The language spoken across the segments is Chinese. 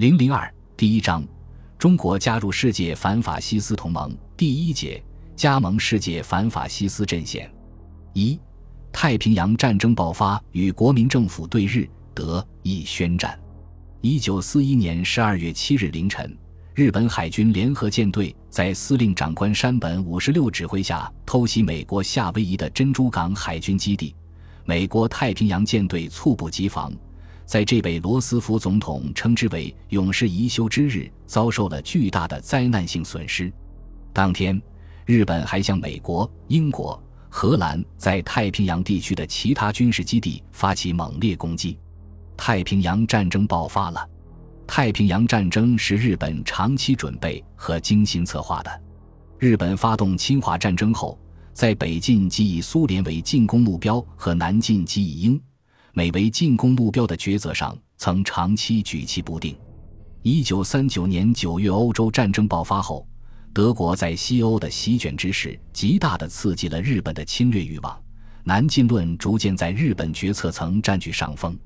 零零二第一章：中国加入世界反法西斯同盟。第一节：加盟世界反法西斯阵线。一、太平洋战争爆发与国民政府对日德意宣战。一九四一年十二月七日凌晨，日本海军联合舰队在司令长官山本五十六指挥下偷袭美国夏威夷的珍珠港海军基地，美国太平洋舰队猝不及防。在这位罗斯福总统称之为“勇士一休”之日，遭受了巨大的灾难性损失。当天，日本还向美国、英国、荷兰在太平洋地区的其他军事基地发起猛烈攻击。太平洋战争爆发了。太平洋战争是日本长期准备和精心策划的。日本发动侵华战争后，在北进即以苏联为进攻目标和南进即以英。美为进攻目标的抉择上，曾长期举棋不定。一九三九年九月，欧洲战争爆发后，德国在西欧的席卷之势，极大地刺激了日本的侵略欲望。南进论逐渐在日本决策层占据上风。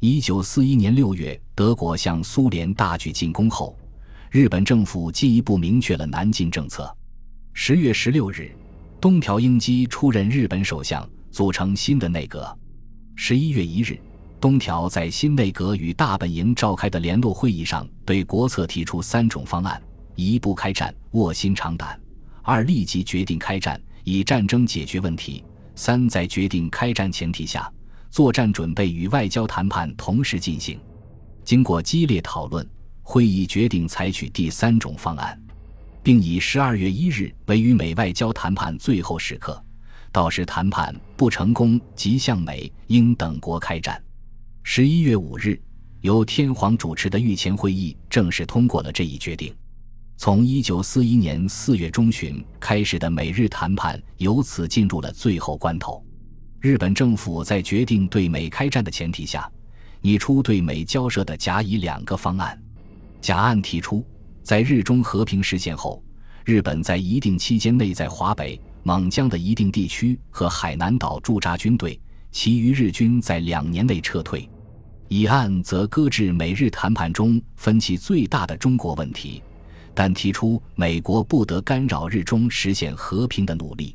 一九四一年六月，德国向苏联大举进攻后，日本政府进一步明确了南进政策。十月十六日，东条英机出任日本首相，组成新的内阁。十一月一日，东条在新内阁与大本营召开的联络会议上，对国策提出三种方案：一、不开战，卧薪尝胆；二、立即决定开战，以战争解决问题；三、在决定开战前提下，作战准备与外交谈判同时进行。经过激烈讨论，会议决定采取第三种方案，并以十二月一日为与美外交谈判最后时刻。到时谈判不成功，即向美、英等国开战。十一月五日，由天皇主持的御前会议正式通过了这一决定。从一九四一年四月中旬开始的美日谈判，由此进入了最后关头。日本政府在决定对美开战的前提下，拟出对美交涉的甲乙两个方案。甲案提出，在日中和平实现后，日本在一定期间内在华北。蒙江的一定地区和海南岛驻扎军队，其余日军在两年内撤退。以案则搁置美日谈判中分歧最大的中国问题，但提出美国不得干扰日中实现和平的努力。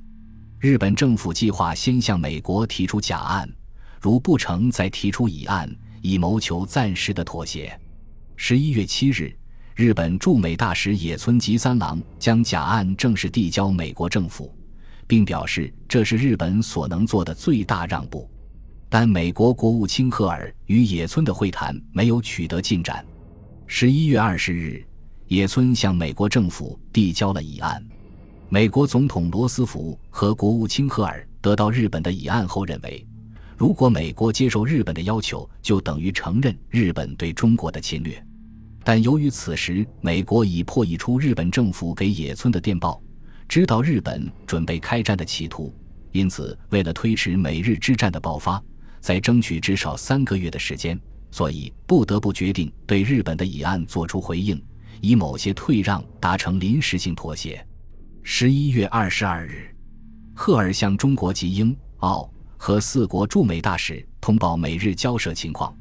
日本政府计划先向美国提出甲案，如不成再提出乙案，以谋求暂时的妥协。十一月七日，日本驻美大使野村吉三郎将甲案正式递交美国政府。并表示这是日本所能做的最大让步，但美国国务卿赫尔与野村的会谈没有取得进展。十一月二十日，野村向美国政府递交了议案。美国总统罗斯福和国务卿赫尔得到日本的议案后认为，如果美国接受日本的要求，就等于承认日本对中国的侵略。但由于此时美国已破译出日本政府给野村的电报。知道日本准备开战的企图，因此为了推迟美日之战的爆发，在争取至少三个月的时间，所以不得不决定对日本的议案作出回应，以某些退让达成临时性妥协。十一月二十二日，赫尔向中国及英、澳和四国驻美大使通报美日交涉情况。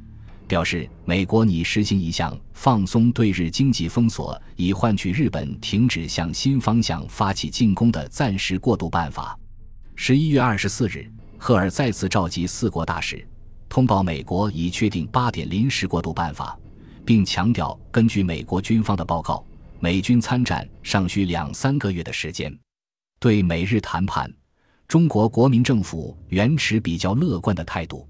表示美国拟实行一项放松对日经济封锁，以换取日本停止向新方向发起进攻的暂时过渡办法。十一月二十四日，赫尔再次召集四国大使，通报美国已确定八点临时过渡办法，并强调根据美国军方的报告，美军参战尚需两三个月的时间。对美日谈判，中国国民政府原持比较乐观的态度。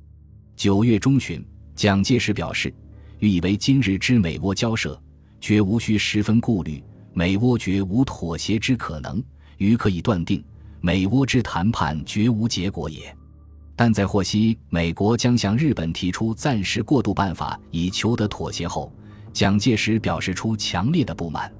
九月中旬。蒋介石表示：“欲以为今日之美倭交涉，绝无需十分顾虑，美倭绝无妥协之可能，于可以断定，美倭之谈判绝无结果也。”但在获悉美国将向日本提出暂时过渡办法以求得妥协后，蒋介石表示出强烈的不满。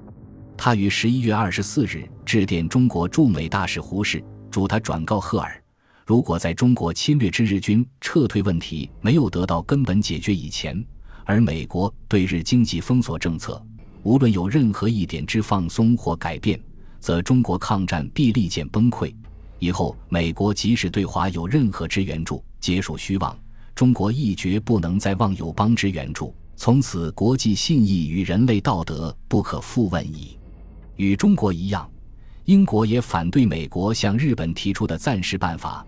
他于十一月二十四日致电中国驻美大使胡适，嘱他转告赫尔。如果在中国侵略之日军撤退问题没有得到根本解决以前，而美国对日经济封锁政策无论有任何一点之放松或改变，则中国抗战必立见崩溃。以后美国即使对华有任何之援助，皆属虚妄。中国亦绝不能再望友邦之援助。从此国际信义与人类道德不可复问矣。与中国一样，英国也反对美国向日本提出的暂时办法。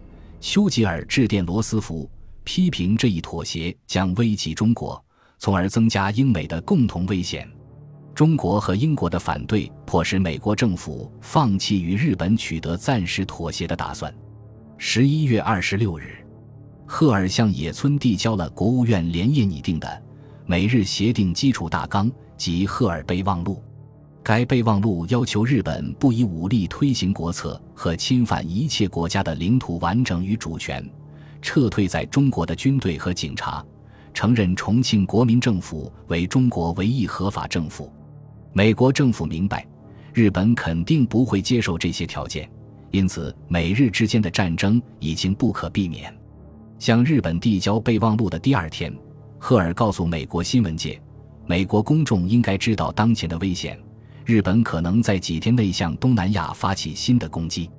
丘吉尔致电罗斯福，批评这一妥协将危及中国，从而增加英美的共同危险。中国和英国的反对，迫使美国政府放弃与日本取得暂时妥协的打算。十一月二十六日，赫尔向野村递交了国务院连夜拟定的美日协定基础大纲及赫尔备忘录。该备忘录要求日本不以武力推行国策和侵犯一切国家的领土完整与主权，撤退在中国的军队和警察，承认重庆国民政府为中国唯一合法政府。美国政府明白，日本肯定不会接受这些条件，因此美日之间的战争已经不可避免。向日本递交备忘录的第二天，赫尔告诉美国新闻界，美国公众应该知道当前的危险，日本可能在几天内向东南亚发起新的攻击。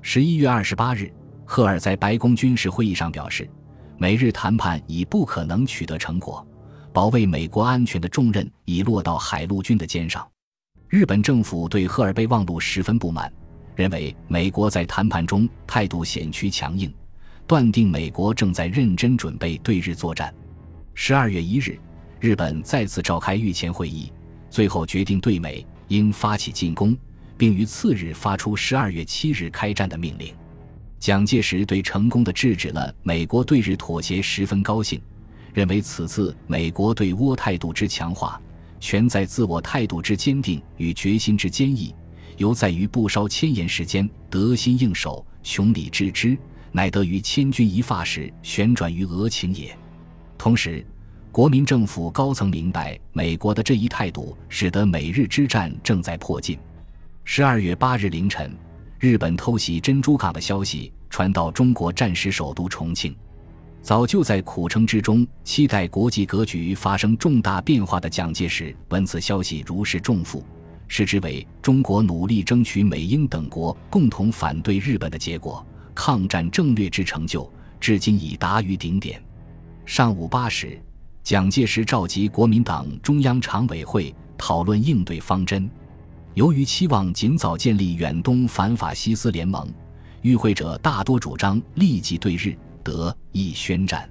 十一月二十八日，赫尔在白宫军事会议上表示，美日谈判已不可能取得成果。保卫美国安全的重任已落到海陆军的肩上。日本政府对赫尔备忘录十分不满，认为美国在谈判中态度险趋强硬，断定美国正在认真准备对日作战。十二月一日，日本再次召开御前会议，最后决定对美应发起进攻，并于次日发出十二月七日开战的命令。蒋介石对成功的制止了美国对日妥协十分高兴。认为此次美国对倭态度之强化，全在自我态度之坚定与决心之坚毅，犹在于不稍千言时间得心应手，穷理致之，乃得于千钧一发时旋转于俄情也。同时，国民政府高层明白美国的这一态度，使得美日之战正在迫近。十二月八日凌晨，日本偷袭珍珠港的消息传到中国战时首都重庆。早就在苦撑之中，期待国际格局发生重大变化的蒋介石，闻此消息如释重负，视之为中国努力争取美英等国共同反对日本的结果，抗战政略之成就，至今已达于顶点。上午八时，蒋介石召集国民党中央常委会讨论应对方针。由于期望尽早建立远东反法西斯联盟，与会者大多主张立即对日。德意宣战，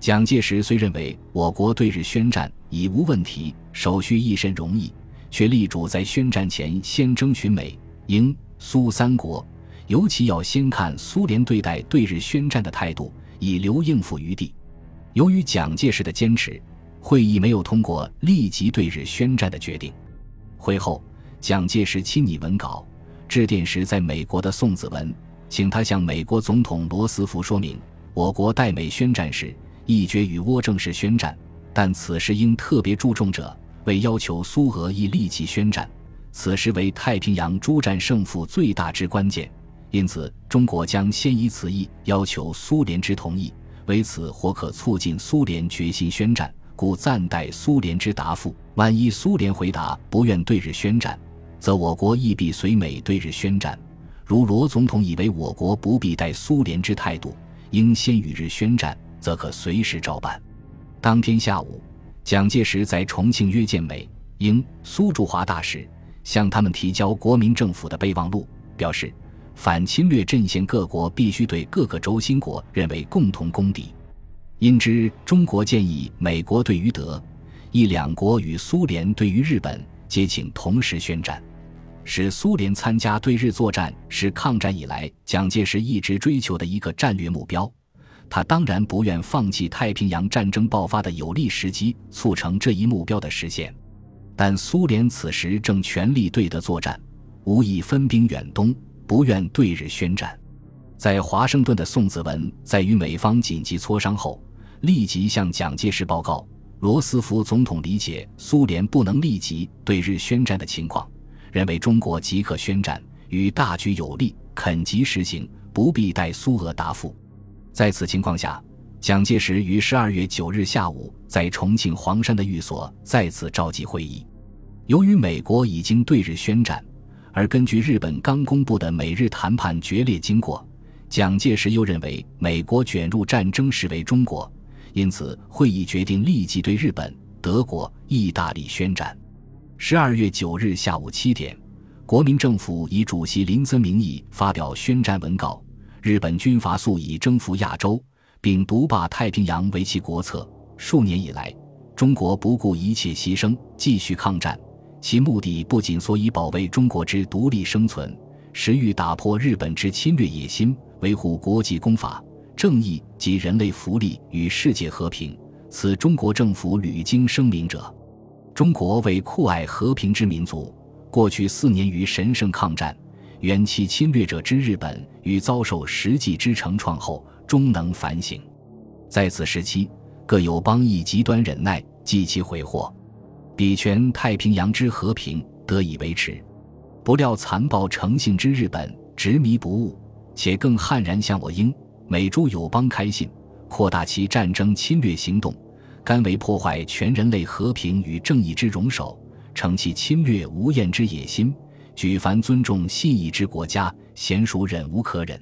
蒋介石虽认为我国对日宣战已无问题，手续一身容易，却力主在宣战前先征询美、英、苏三国，尤其要先看苏联对待对日宣战的态度，以留应付余地。由于蒋介石的坚持，会议没有通过立即对日宣战的决定。会后，蒋介石亲拟文稿，致电时在美国的宋子文，请他向美国总统罗斯福说明。我国代美宣战时，一决与倭正式宣战，但此时应特别注重者，为要求苏俄亦立即宣战。此时为太平洋诸战胜负最大之关键，因此中国将先以此意要求苏联之同意，为此或可促进苏联决心宣战，故暂待苏联之答复。万一苏联回答不愿对日宣战，则我国亦必随美对日宣战。如罗总统以为我国不必待苏联之态度。应先与日宣战，则可随时照办。当天下午，蒋介石在重庆约见美、英、苏驻华大使，向他们提交国民政府的备忘录，表示反侵略阵线各国必须对各个轴心国认为共同公敌。因之，中国建议美国对于德、意两国与苏联对于日本，皆请同时宣战。使苏联参加对日作战是抗战以来蒋介石一直追求的一个战略目标，他当然不愿放弃太平洋战争爆发的有利时机，促成这一目标的实现。但苏联此时正全力对德作战，无意分兵远东，不愿对日宣战。在华盛顿的宋子文在与美方紧急磋商后，立即向蒋介石报告，罗斯福总统理解苏联不能立即对日宣战的情况。认为中国即刻宣战，与大局有利，肯即实行，不必待苏俄答复。在此情况下，蒋介石于十二月九日下午在重庆黄山的寓所再次召集会议。由于美国已经对日宣战，而根据日本刚公布的美日谈判决裂经过，蒋介石又认为美国卷入战争实为中国，因此会议决定立即对日本。德国、意大利宣战。十二月九日下午七点，国民政府以主席林森名义发表宣战文告。日本军阀素以征服亚洲并独霸太平洋为其国策，数年以来，中国不顾一切牺牲继续抗战，其目的不仅所以保卫中国之独立生存，实欲打破日本之侵略野心，维护国际公法、正义及人类福利与世界和平。此中国政府屡经声明者，中国为酷爱和平之民族，过去四年于神圣抗战。远其侵略者之日本，与遭受实际之成创后，终能反省。在此时期，各友邦亦极端忍耐，继其悔祸，比全太平洋之和平得以维持。不料残暴成性之日本执迷不悟，且更悍然向我英美诸友邦开信，扩大其战争侵略行动，甘为破坏全人类和平与正义之容首，成其侵略无厌之野心。举凡尊重信义之国家，娴熟忍无可忍。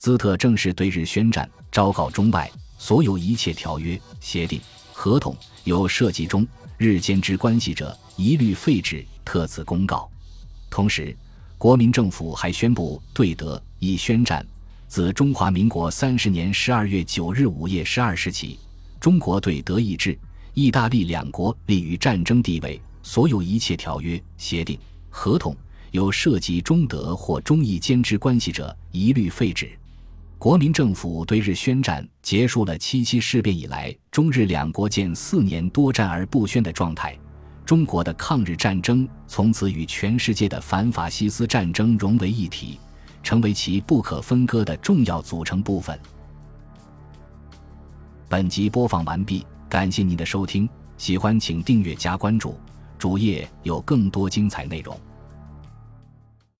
兹特正式对日宣战，昭告中外所有一切条约、协定、合同有涉及中日间之关系者，一律废止。特此公告。同时，国民政府还宣布对德以宣战。自中华民国三十年十二月九日午夜十二时起，中国对德意志、意大利两国立于战争地位，所有一切条约、协定、合同。有涉及中德或中意间之关系者，一律废止。国民政府对日宣战，结束了七七事变以来中日两国间四年多战而不宣的状态。中国的抗日战争从此与全世界的反法西斯战争融为一体，成为其不可分割的重要组成部分。本集播放完毕，感谢您的收听，喜欢请订阅加关注，主页有更多精彩内容。